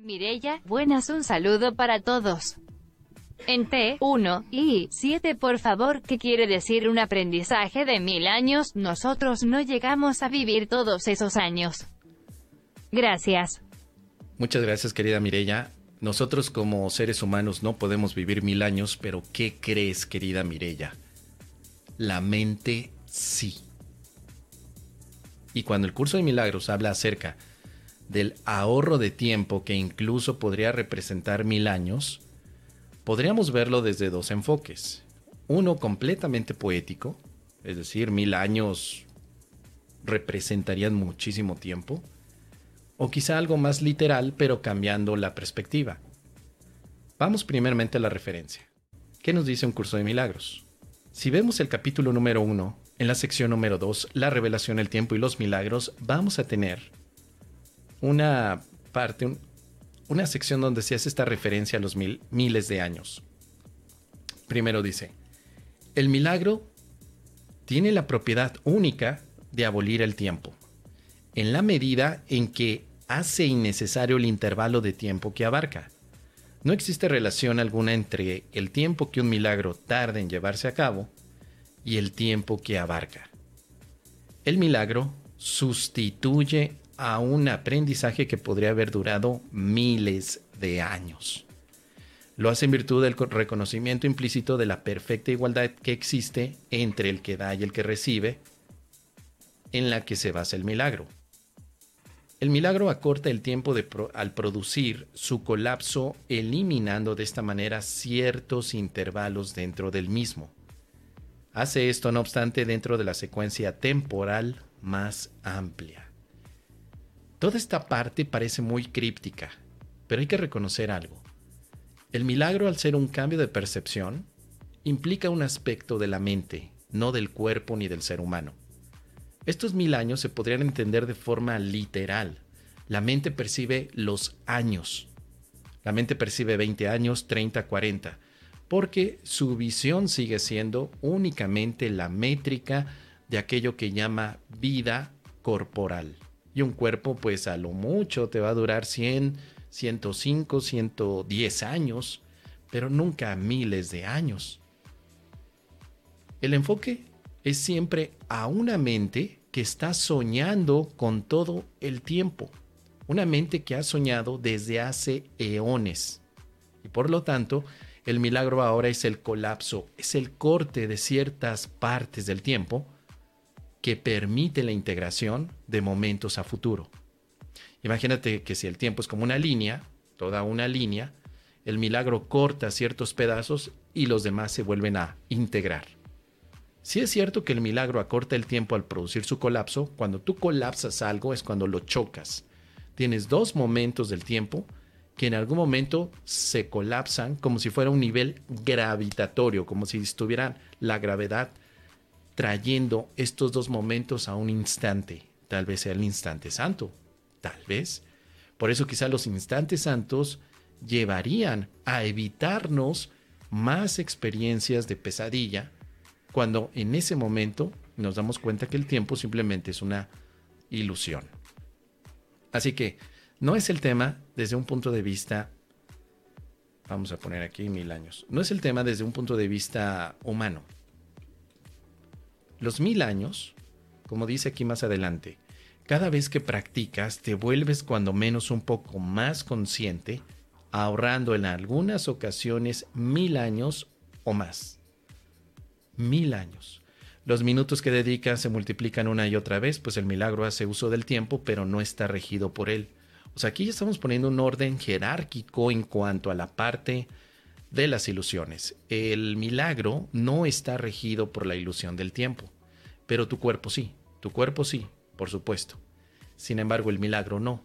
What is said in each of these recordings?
Mirella, buenas un saludo para todos. En T1 y 7 por favor, ¿qué quiere decir un aprendizaje de mil años? Nosotros no llegamos a vivir todos esos años. Gracias. Muchas gracias, querida Mirella. Nosotros como seres humanos no podemos vivir mil años, pero ¿qué crees, querida Mirella? La mente sí. Y cuando el curso de milagros habla acerca del ahorro de tiempo que incluso podría representar mil años, podríamos verlo desde dos enfoques. Uno completamente poético, es decir, mil años representarían muchísimo tiempo, o quizá algo más literal, pero cambiando la perspectiva. Vamos primeramente a la referencia. ¿Qué nos dice un curso de milagros? Si vemos el capítulo número 1, en la sección número 2, la revelación, el tiempo y los milagros, vamos a tener una parte, una sección donde se hace esta referencia a los mil, miles de años. Primero dice, el milagro tiene la propiedad única de abolir el tiempo, en la medida en que hace innecesario el intervalo de tiempo que abarca. No existe relación alguna entre el tiempo que un milagro tarda en llevarse a cabo y el tiempo que abarca. El milagro sustituye a un aprendizaje que podría haber durado miles de años. Lo hace en virtud del reconocimiento implícito de la perfecta igualdad que existe entre el que da y el que recibe, en la que se basa el milagro. El milagro acorta el tiempo de al producir su colapso, eliminando de esta manera ciertos intervalos dentro del mismo. Hace esto, no obstante, dentro de la secuencia temporal más amplia. Toda esta parte parece muy críptica, pero hay que reconocer algo. El milagro, al ser un cambio de percepción, implica un aspecto de la mente, no del cuerpo ni del ser humano. Estos mil años se podrían entender de forma literal. La mente percibe los años. La mente percibe 20 años, 30, 40, porque su visión sigue siendo únicamente la métrica de aquello que llama vida corporal. Y un cuerpo, pues a lo mucho te va a durar 100, 105, 110 años, pero nunca miles de años. El enfoque es siempre a una mente que está soñando con todo el tiempo. Una mente que ha soñado desde hace eones. Y por lo tanto, el milagro ahora es el colapso, es el corte de ciertas partes del tiempo que permite la integración de momentos a futuro. Imagínate que si el tiempo es como una línea, toda una línea, el milagro corta ciertos pedazos y los demás se vuelven a integrar. Si es cierto que el milagro acorta el tiempo al producir su colapso, cuando tú colapsas algo es cuando lo chocas. Tienes dos momentos del tiempo que en algún momento se colapsan como si fuera un nivel gravitatorio, como si estuvieran la gravedad trayendo estos dos momentos a un instante. Tal vez sea el instante santo, tal vez. Por eso quizá los instantes santos llevarían a evitarnos más experiencias de pesadilla cuando en ese momento nos damos cuenta que el tiempo simplemente es una ilusión. Así que no es el tema desde un punto de vista, vamos a poner aquí mil años, no es el tema desde un punto de vista humano. Los mil años, como dice aquí más adelante, cada vez que practicas te vuelves cuando menos un poco más consciente, ahorrando en algunas ocasiones mil años o más mil años. Los minutos que dedicas se multiplican una y otra vez, pues el milagro hace uso del tiempo, pero no está regido por él. O sea, aquí ya estamos poniendo un orden jerárquico en cuanto a la parte de las ilusiones. El milagro no está regido por la ilusión del tiempo, pero tu cuerpo sí, tu cuerpo sí, por supuesto. Sin embargo, el milagro no.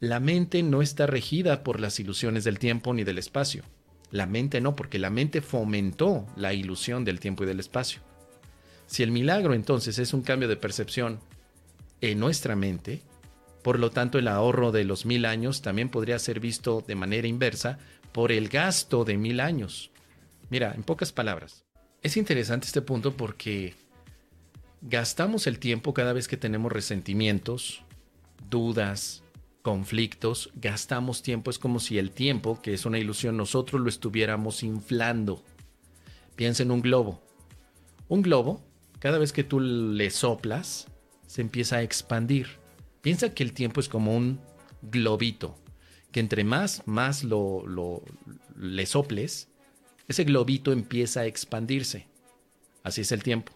La mente no está regida por las ilusiones del tiempo ni del espacio. La mente no, porque la mente fomentó la ilusión del tiempo y del espacio. Si el milagro entonces es un cambio de percepción en nuestra mente, por lo tanto el ahorro de los mil años también podría ser visto de manera inversa por el gasto de mil años. Mira, en pocas palabras, es interesante este punto porque gastamos el tiempo cada vez que tenemos resentimientos, dudas, conflictos, gastamos tiempo, es como si el tiempo, que es una ilusión, nosotros lo estuviéramos inflando. Piensa en un globo. Un globo, cada vez que tú le soplas, se empieza a expandir. Piensa que el tiempo es como un globito, que entre más, más lo, lo le soples, ese globito empieza a expandirse. Así es el tiempo.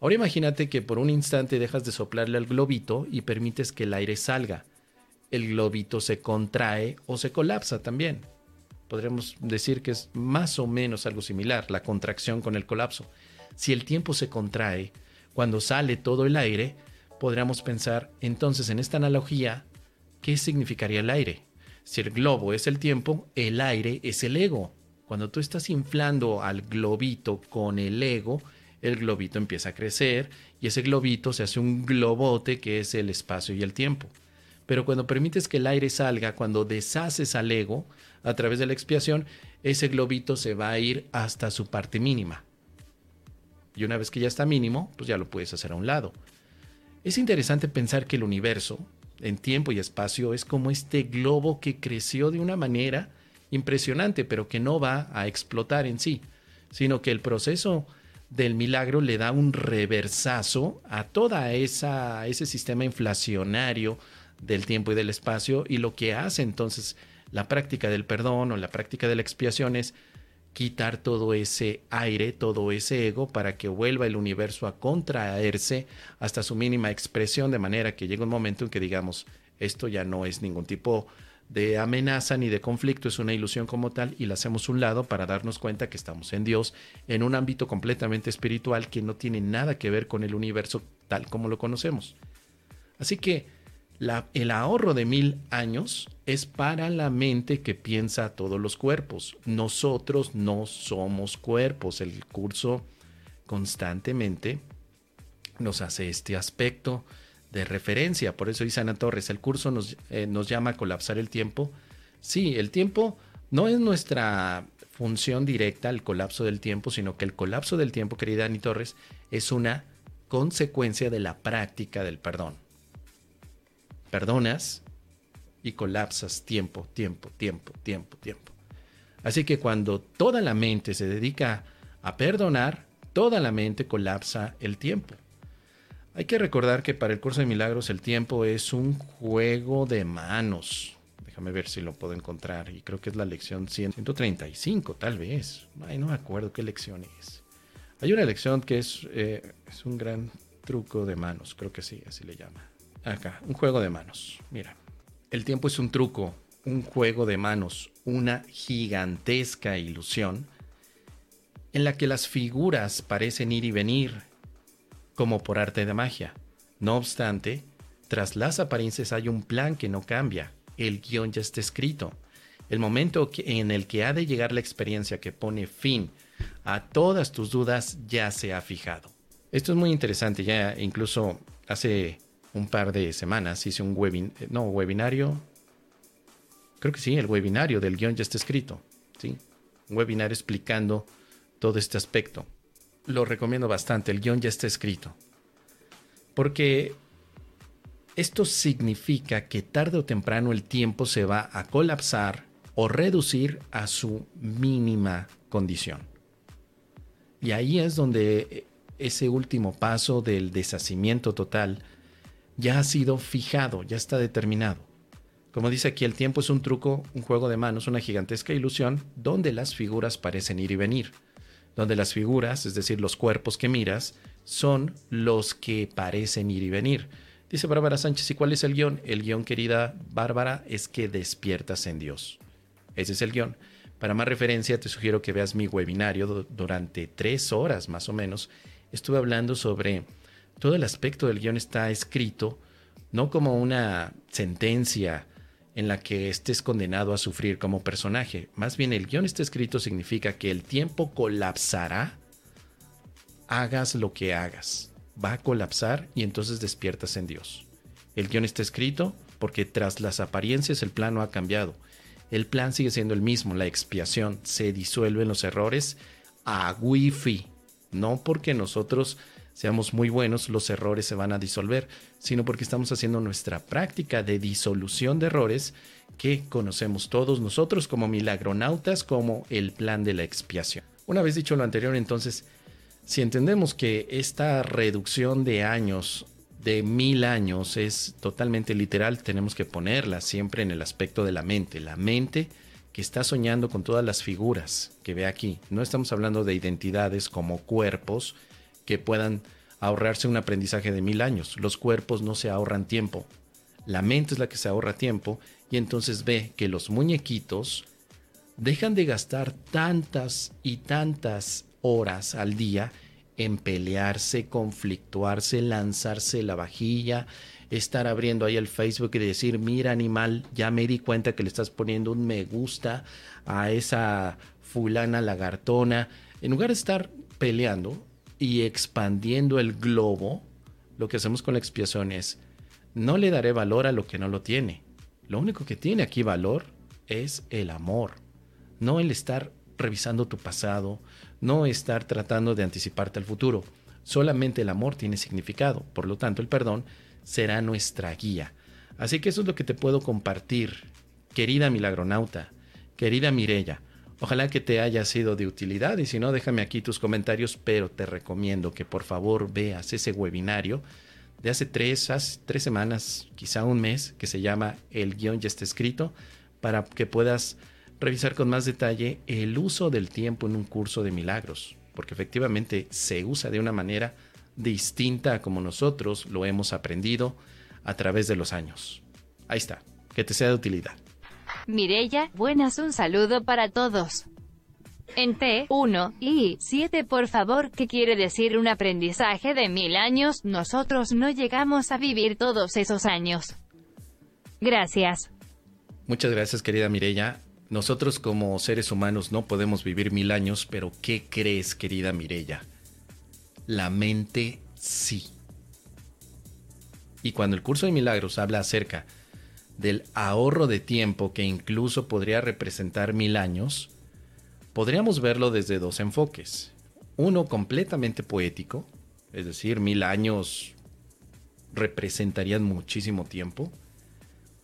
Ahora imagínate que por un instante dejas de soplarle al globito y permites que el aire salga. El globito se contrae o se colapsa también. Podríamos decir que es más o menos algo similar, la contracción con el colapso. Si el tiempo se contrae, cuando sale todo el aire, podríamos pensar entonces en esta analogía, ¿qué significaría el aire? Si el globo es el tiempo, el aire es el ego. Cuando tú estás inflando al globito con el ego, el globito empieza a crecer y ese globito se hace un globote que es el espacio y el tiempo. Pero cuando permites que el aire salga, cuando deshaces al ego a través de la expiación, ese globito se va a ir hasta su parte mínima. Y una vez que ya está mínimo, pues ya lo puedes hacer a un lado. Es interesante pensar que el universo, en tiempo y espacio, es como este globo que creció de una manera impresionante, pero que no va a explotar en sí, sino que el proceso del milagro le da un reversazo a toda esa ese sistema inflacionario del tiempo y del espacio y lo que hace entonces la práctica del perdón o la práctica de la expiación es quitar todo ese aire, todo ese ego para que vuelva el universo a contraerse hasta su mínima expresión de manera que llegue un momento en que digamos esto ya no es ningún tipo de amenaza ni de conflicto, es una ilusión como tal y la hacemos un lado para darnos cuenta que estamos en Dios en un ámbito completamente espiritual que no tiene nada que ver con el universo tal como lo conocemos. Así que el ahorro de mil años es para la mente que piensa todos los cuerpos. Nosotros no somos cuerpos. El curso constantemente nos hace este aspecto de referencia. Por eso dice Ana Torres, el curso nos, eh, llama a colapsar el tiempo. Sí, el tiempo no es nuestra función directa, el colapso del tiempo, sino que el colapso del tiempo, querida Ani Torres, es una consecuencia de la práctica del perdón. Perdonas y colapsas tiempo, tiempo, tiempo, tiempo, tiempo. Así que cuando toda la mente se dedica a perdonar, toda la mente colapsa el tiempo. Hay que recordar que para el curso de milagros el tiempo es un juego de manos. Déjame ver si lo puedo encontrar. Y creo que es la lección 135, tal vez. Ay, no me acuerdo qué lección es. Hay una lección que es, eh, es un gran truco de manos. Creo que sí, así le llama. Acá, un juego de manos. Mira, el tiempo es un truco, un juego de manos, una gigantesca ilusión en la que las figuras parecen ir y venir como por arte de magia. No obstante, tras las apariencias hay un plan que no cambia. El guion ya está escrito. El momento en el que ha de llegar la experiencia que pone fin a todas tus dudas ya se ha fijado. Esto es muy interesante. Ya incluso hace un par de semanas hice un webin no, webinario. Creo que sí, el webinario del guion ya está escrito. ¿sí? Un webinario explicando todo este aspecto lo recomiendo bastante, el guion ya está escrito. Porque esto significa que tarde o temprano el tiempo se va a colapsar o reducir a su mínima condición. Y ahí es donde ese último paso del deshacimiento total ya ha sido fijado, ya está determinado. Como dice aquí, el tiempo es un truco, un juego de manos, una gigantesca ilusión donde las figuras parecen ir y venir donde las figuras, es decir, los cuerpos que miras, son los que parecen ir y venir. Dice Bárbara Sánchez, ¿y cuál es el guion? El guion, querida Bárbara, es que despiertas en Dios. Ese es el guion. Para más referencia, te sugiero que veas mi webinario durante tres horas más o menos. Estuve hablando sobre todo el aspecto del guion está escrito no como una sentencia en la que estés condenado a sufrir como personaje. Más bien el guion está escrito significa que el tiempo colapsará, hagas lo que hagas. Va a colapsar y entonces despiertas en Dios. El guion está escrito porque tras las apariencias el plan no ha cambiado. El plan sigue siendo el mismo, la expiación. Se disuelven los errores a wifi. No porque nosotros seamos muy buenos, los errores se van a disolver, sino porque estamos haciendo nuestra práctica de disolución de errores que conocemos todos nosotros como milagronautas, como el plan de la expiación. Una vez dicho lo anterior, entonces, si entendemos que esta reducción de años, de mil años, es totalmente literal, tenemos que ponerla siempre en el aspecto de la mente. La mente que está soñando con todas las figuras que ve aquí. No estamos hablando de identidades como cuerpos, que puedan ahorrarse un aprendizaje de mil años. Los cuerpos no se ahorran tiempo. La mente es la que se ahorra tiempo y entonces ve que los muñequitos dejan de gastar tantas y tantas horas al día en pelearse, conflictuarse, lanzarse la vajilla, estar abriendo ahí el Facebook y decir, mira animal, ya me di cuenta que le estás poniendo un me gusta a esa fulana lagartona. En lugar de estar peleando, y expandiendo el globo, lo que hacemos con la expiación es, no le daré valor a lo que no lo tiene. Lo único que tiene aquí valor es el amor, no el estar revisando tu pasado, no estar tratando de anticiparte al futuro. Solamente el amor tiene significado, por lo tanto el perdón será nuestra guía. Así que eso es lo que te puedo compartir, querida milagronauta, querida Mirella. Ojalá que te haya sido de utilidad y si no, déjame aquí tus comentarios, pero te recomiendo que por favor veas ese webinario de hace tres, tres semanas, quizá un mes, que se llama El guion ya está escrito, para que puedas revisar con más detalle el uso del tiempo en un curso de milagros, porque efectivamente se usa de una manera distinta a como nosotros lo hemos aprendido a través de los años. Ahí está, que te sea de utilidad. Mirella, buenas un saludo para todos. En T, 1 y 7 por favor, ¿qué quiere decir un aprendizaje de mil años? Nosotros no llegamos a vivir todos esos años. Gracias. Muchas gracias querida Mirella. Nosotros como seres humanos no podemos vivir mil años, pero ¿qué crees querida Mirella? La mente sí. Y cuando el curso de milagros habla acerca del ahorro de tiempo que incluso podría representar mil años, podríamos verlo desde dos enfoques. Uno completamente poético, es decir, mil años representarían muchísimo tiempo,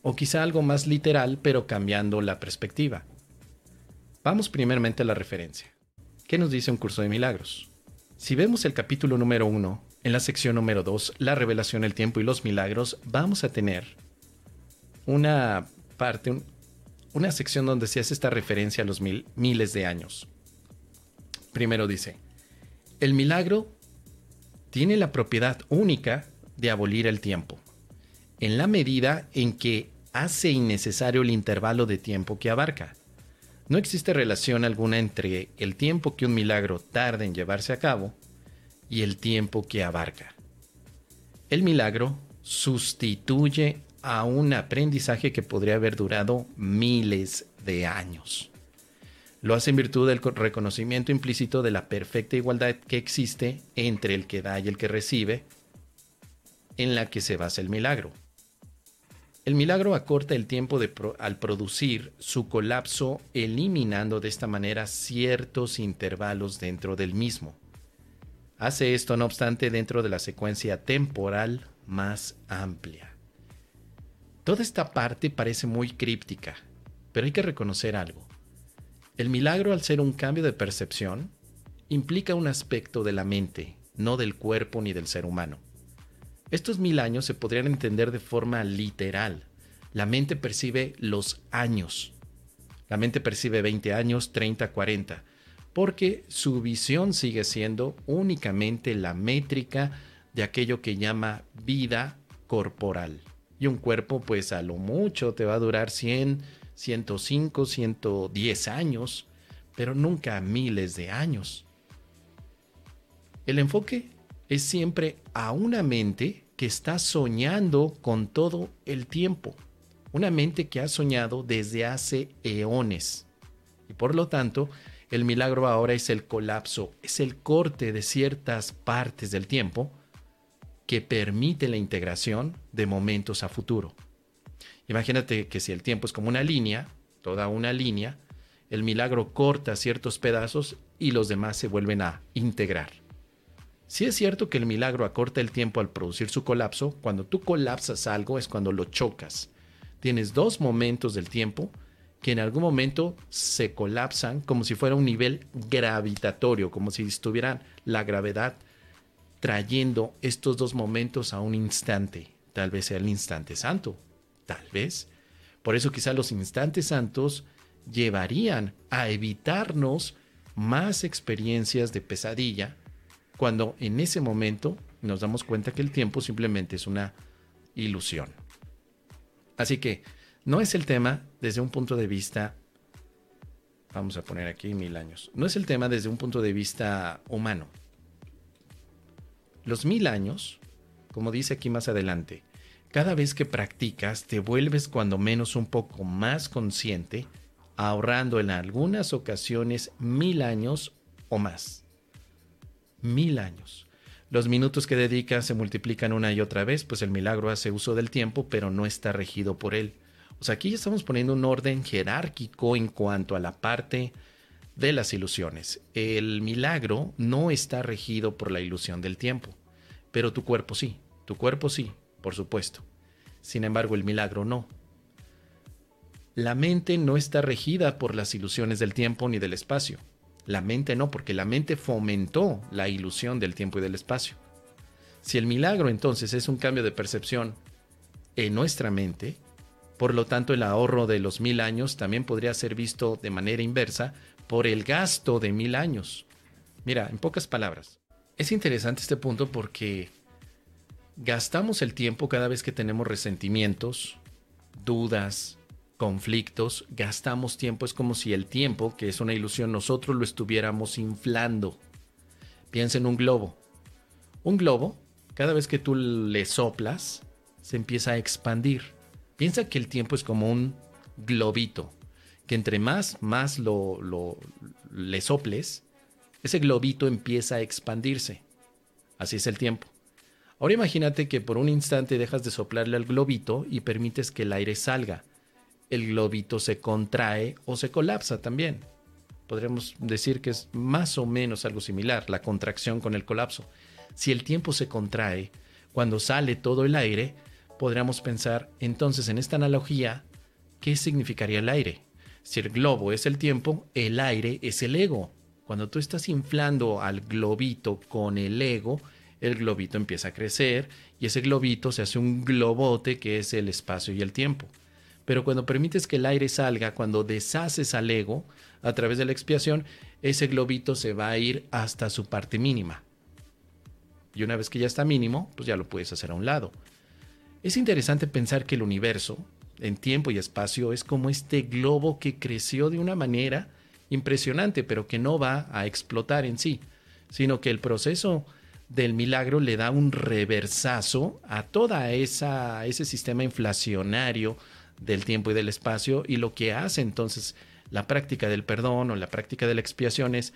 o quizá algo más literal, pero cambiando la perspectiva. Vamos primeramente a la referencia. ¿Qué nos dice un curso de milagros? Si vemos el capítulo número uno, en la sección número dos, la revelación, el tiempo y los milagros, vamos a tener una parte, una sección donde se hace esta referencia a los miles de años. Primero dice, el milagro tiene la propiedad única de abolir el tiempo, en la medida en que hace innecesario el intervalo de tiempo que abarca. No existe relación alguna entre el tiempo que un milagro tarda en llevarse a cabo y el tiempo que abarca. El milagro sustituye a un aprendizaje que podría haber durado miles de años. Lo hace en virtud del reconocimiento implícito de la perfecta igualdad que existe entre el que da y el que recibe, en la que se basa el milagro. El milagro acorta el tiempo al producir su colapso, eliminando de esta manera ciertos intervalos dentro del mismo. Hace esto, no obstante, dentro de la secuencia temporal más amplia. Toda esta parte parece muy críptica, pero hay que reconocer algo. El milagro, al ser un cambio de percepción, implica un aspecto de la mente, no del cuerpo ni del ser humano. Estos mil años se podrían entender de forma literal. La mente percibe los años. La mente percibe 20 años, 30, 40, porque su visión sigue siendo únicamente la métrica de aquello que llama vida corporal. Y un cuerpo, pues a lo mucho te va a durar 100, 105, 110 años, pero nunca miles de años. El enfoque es siempre a una mente que está soñando con todo el tiempo. Una mente que ha soñado desde hace eones. Y por lo tanto, el milagro ahora es el colapso, es el corte de ciertas partes del tiempo que permite la integración de momentos a futuro. Imagínate que si el tiempo es como una línea, toda una línea, el milagro corta ciertos pedazos y los demás se vuelven a integrar. Si es cierto que el milagro acorta el tiempo al producir su colapso, cuando tú colapsas algo es cuando lo chocas. Tienes dos momentos del tiempo que en algún momento se colapsan como si fuera un nivel gravitatorio, como si estuvieran la gravedad trayendo estos dos momentos a un instante. Tal vez sea el instante santo, tal vez. Por eso quizá los instantes santos llevarían a evitarnos más experiencias de pesadilla cuando en ese momento nos damos cuenta que el tiempo simplemente es una ilusión. Así que no es el tema desde un punto de vista, vamos a poner aquí mil años, no es el tema desde un punto de vista humano. Los mil años, como dice aquí más adelante, cada vez que practicas te vuelves cuando menos un poco más consciente, ahorrando en algunas ocasiones mil años o más mil años. Los minutos que dedicas se multiplican una y otra vez, pues el milagro hace uso del tiempo, pero no está regido por él. O sea, aquí ya estamos poniendo un orden jerárquico en cuanto a la parte de las ilusiones. El milagro no está regido por la ilusión del tiempo, pero tu cuerpo sí, tu cuerpo sí, por supuesto. Sin embargo, el milagro no. La mente no está regida por las ilusiones del tiempo ni del espacio. La mente no, porque la mente fomentó la ilusión del tiempo y del espacio. Si el milagro entonces es un cambio de percepción en nuestra mente, por lo tanto el ahorro de los mil años también podría ser visto de manera inversa por el gasto de mil años. Mira, en pocas palabras, es interesante este punto porque gastamos el tiempo cada vez que tenemos resentimientos, dudas, conflictos, gastamos tiempo, es como si el tiempo, que es una ilusión, nosotros lo estuviéramos inflando. Piensa en un globo. Un globo, cada vez que tú le soplas, se empieza a expandir. Piensa que el tiempo es como un globito, que entre más, más lo, le soples, ese globito empieza a expandirse. Así es el tiempo. Ahora imagínate que por un instante dejas de soplarle al globito y permites que el aire salga el globito se contrae o se colapsa también. Podríamos decir que es más o menos algo similar, la contracción con el colapso. Si el tiempo se contrae, cuando sale todo el aire, podríamos pensar entonces en esta analogía, ¿qué significaría el aire? Si el globo es el tiempo, el aire es el ego. Cuando tú estás inflando al globito con el ego, el globito empieza a crecer y ese globito se hace un globote que es el espacio y el tiempo. Pero cuando permites que el aire salga, cuando deshaces al ego a través de la expiación, ese globito se va a ir hasta su parte mínima. Y una vez que ya está mínimo, pues ya lo puedes hacer a un lado. Es interesante pensar que el universo, en tiempo y espacio, es como este globo que creció de una manera impresionante, pero que no va a explotar en sí, sino que el proceso del milagro le da un reversazo a toda esa ese sistema inflacionario del tiempo y del espacio y lo que hace entonces la práctica del perdón o la práctica de la expiación es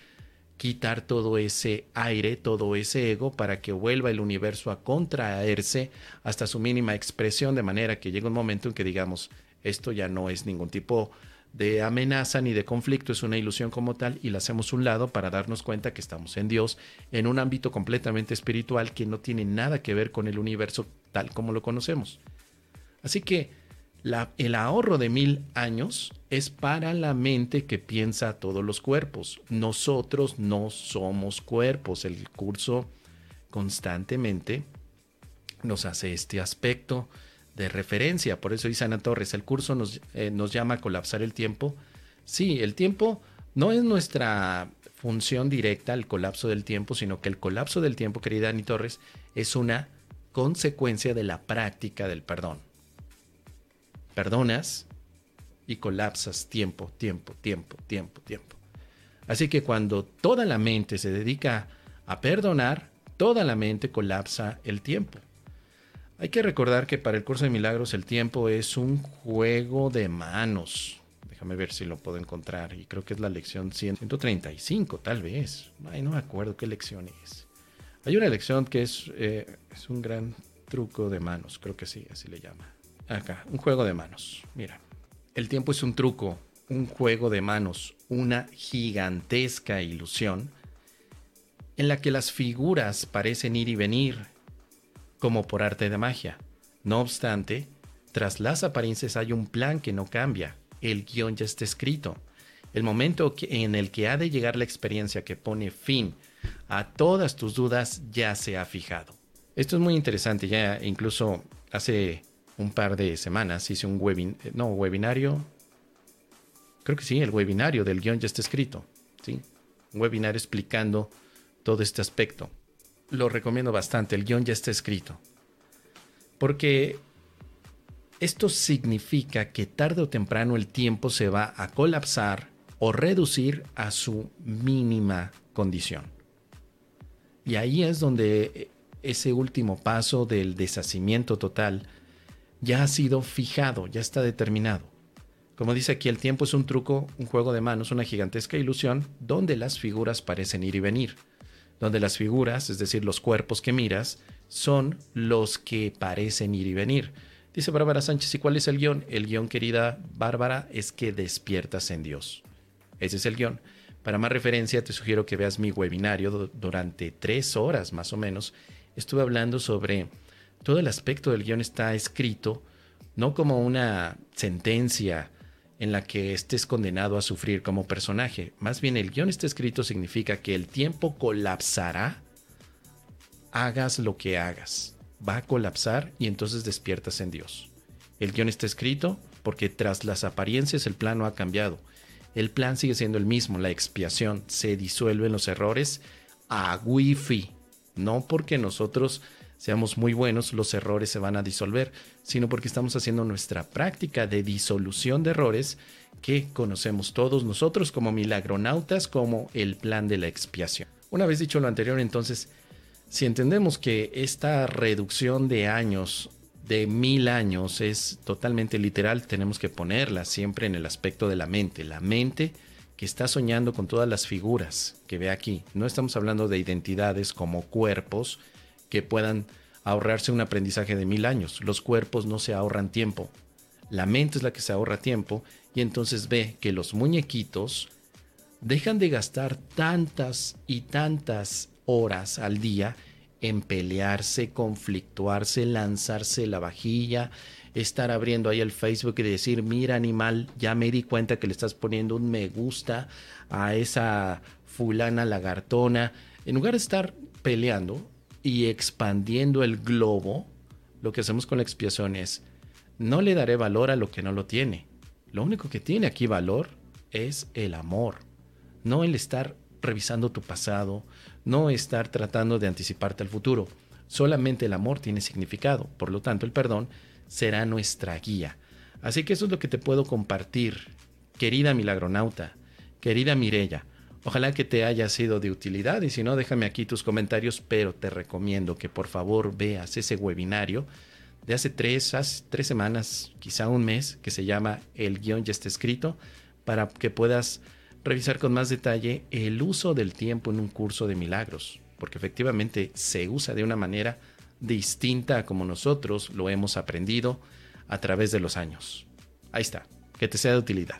quitar todo ese aire, todo ese ego para que vuelva el universo a contraerse hasta su mínima expresión de manera que llegue un momento en que digamos esto ya no es ningún tipo de amenaza ni de conflicto, es una ilusión como tal y la hacemos un lado para darnos cuenta que estamos en Dios en un ámbito completamente espiritual que no tiene nada que ver con el universo tal como lo conocemos. Así que el ahorro de mil años es para la mente que piensa todos los cuerpos. Nosotros no somos cuerpos. El curso constantemente nos hace este aspecto de referencia. Por eso dice Ana Torres, el curso nos, eh, nos llama a colapsar el tiempo. Sí, el tiempo no es nuestra función directa, el colapso del tiempo, sino que el colapso del tiempo, querida Ani Torres, es una consecuencia de la práctica del perdón perdonas y colapsas tiempo, tiempo, tiempo, tiempo, tiempo. Así que cuando toda la mente se dedica a perdonar, toda la mente colapsa el tiempo. Hay que recordar que para el curso de milagros el tiempo es un juego de manos. Déjame ver si lo puedo encontrar. Y creo que es la lección 135, tal vez. Ay, no me acuerdo qué lección es. Hay una lección que es, eh, es un gran truco de manos. Creo que sí, así le llama. Acá, un juego de manos. Mira, el tiempo es un truco, un juego de manos, una gigantesca ilusión en la que las figuras parecen ir y venir, como por arte de magia. No obstante, tras las apariencias hay un plan que no cambia. El guion ya está escrito. El momento en el que ha de llegar la experiencia que pone fin a todas tus dudas ya se ha fijado. Esto es muy interesante, ya incluso hace un par de semanas hice un webin eh, no, webinario, creo que sí, el webinario del guion ya está escrito, ¿sí? Un webinario explicando todo este aspecto. Lo recomiendo bastante, el guion ya está escrito. Porque esto significa que tarde o temprano el tiempo se va a colapsar o reducir a su mínima condición. Y ahí es donde ese último paso del deshacimiento total ya ha sido fijado, ya está determinado. Como dice aquí, el tiempo es un truco, un juego de manos, una gigantesca ilusión donde las figuras parecen ir y venir. Donde las figuras, es decir, los cuerpos que miras, son los que parecen ir y venir. Dice Bárbara Sánchez, ¿y cuál es el guion? El guion, querida Bárbara, es que despiertas en Dios. Ese es el guion. Para más referencia, te sugiero que veas mi webinario durante tres horas más o menos. Estuve hablando sobre todo el aspecto del guion está escrito no como una sentencia en la que estés condenado a sufrir como personaje. Más bien el guion está escrito significa que el tiempo colapsará, hagas lo que hagas. Va a colapsar y entonces despiertas en Dios. El guion está escrito porque tras las apariencias el plano ha cambiado. El plan sigue siendo el mismo, la expiación. Se disuelven los errores a wifi. No porque nosotros seamos muy buenos, los errores se van a disolver, sino porque estamos haciendo nuestra práctica de disolución de errores que conocemos todos nosotros como milagronautas, como el plan de la expiación. Una vez dicho lo anterior, entonces, si entendemos que esta reducción de años, de mil años, es totalmente literal, tenemos que ponerla siempre en el aspecto de la mente. La mente que está soñando con todas las figuras que ve aquí. No estamos hablando de identidades como cuerpos, que puedan ahorrarse un aprendizaje de mil años. Los cuerpos no se ahorran tiempo. La mente es la que se ahorra tiempo y entonces ve que los muñequitos dejan de gastar tantas y tantas horas al día en pelearse, conflictuarse, lanzarse la vajilla, estar abriendo ahí el Facebook y decir, mira animal, ya me di cuenta que le estás poniendo un me gusta a esa fulana lagartona. En lugar de estar peleando, y expandiendo el globo, lo que hacemos con la expiación es, no le daré valor a lo que no lo tiene. Lo único que tiene aquí valor es el amor, no el estar revisando tu pasado, no estar tratando de anticiparte al futuro. Solamente el amor tiene significado, por lo tanto el perdón será nuestra guía. Así que eso es lo que te puedo compartir, querida milagronauta, querida Mirella. Ojalá que te haya sido de utilidad y si no, déjame aquí tus comentarios, pero te recomiendo que por favor veas ese webinario de hace tres, tres semanas, quizá un mes, que se llama El guion ya está escrito, para que puedas revisar con más detalle el uso del tiempo en un curso de milagros, porque efectivamente se usa de una manera distinta a como nosotros lo hemos aprendido a través de los años. Ahí está, que te sea de utilidad.